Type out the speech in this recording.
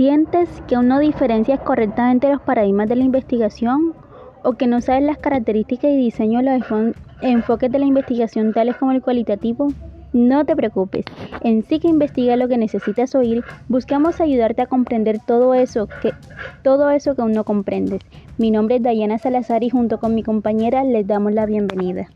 ¿Sientes que aún no diferencias correctamente los paradigmas de la investigación o que no sabes las características y diseño de los enfoques de la investigación tales como el cualitativo? No te preocupes, en sí que investiga lo que necesitas oír, buscamos ayudarte a comprender todo eso que todo eso que aún no comprendes. Mi nombre es Dayana Salazar y junto con mi compañera les damos la bienvenida.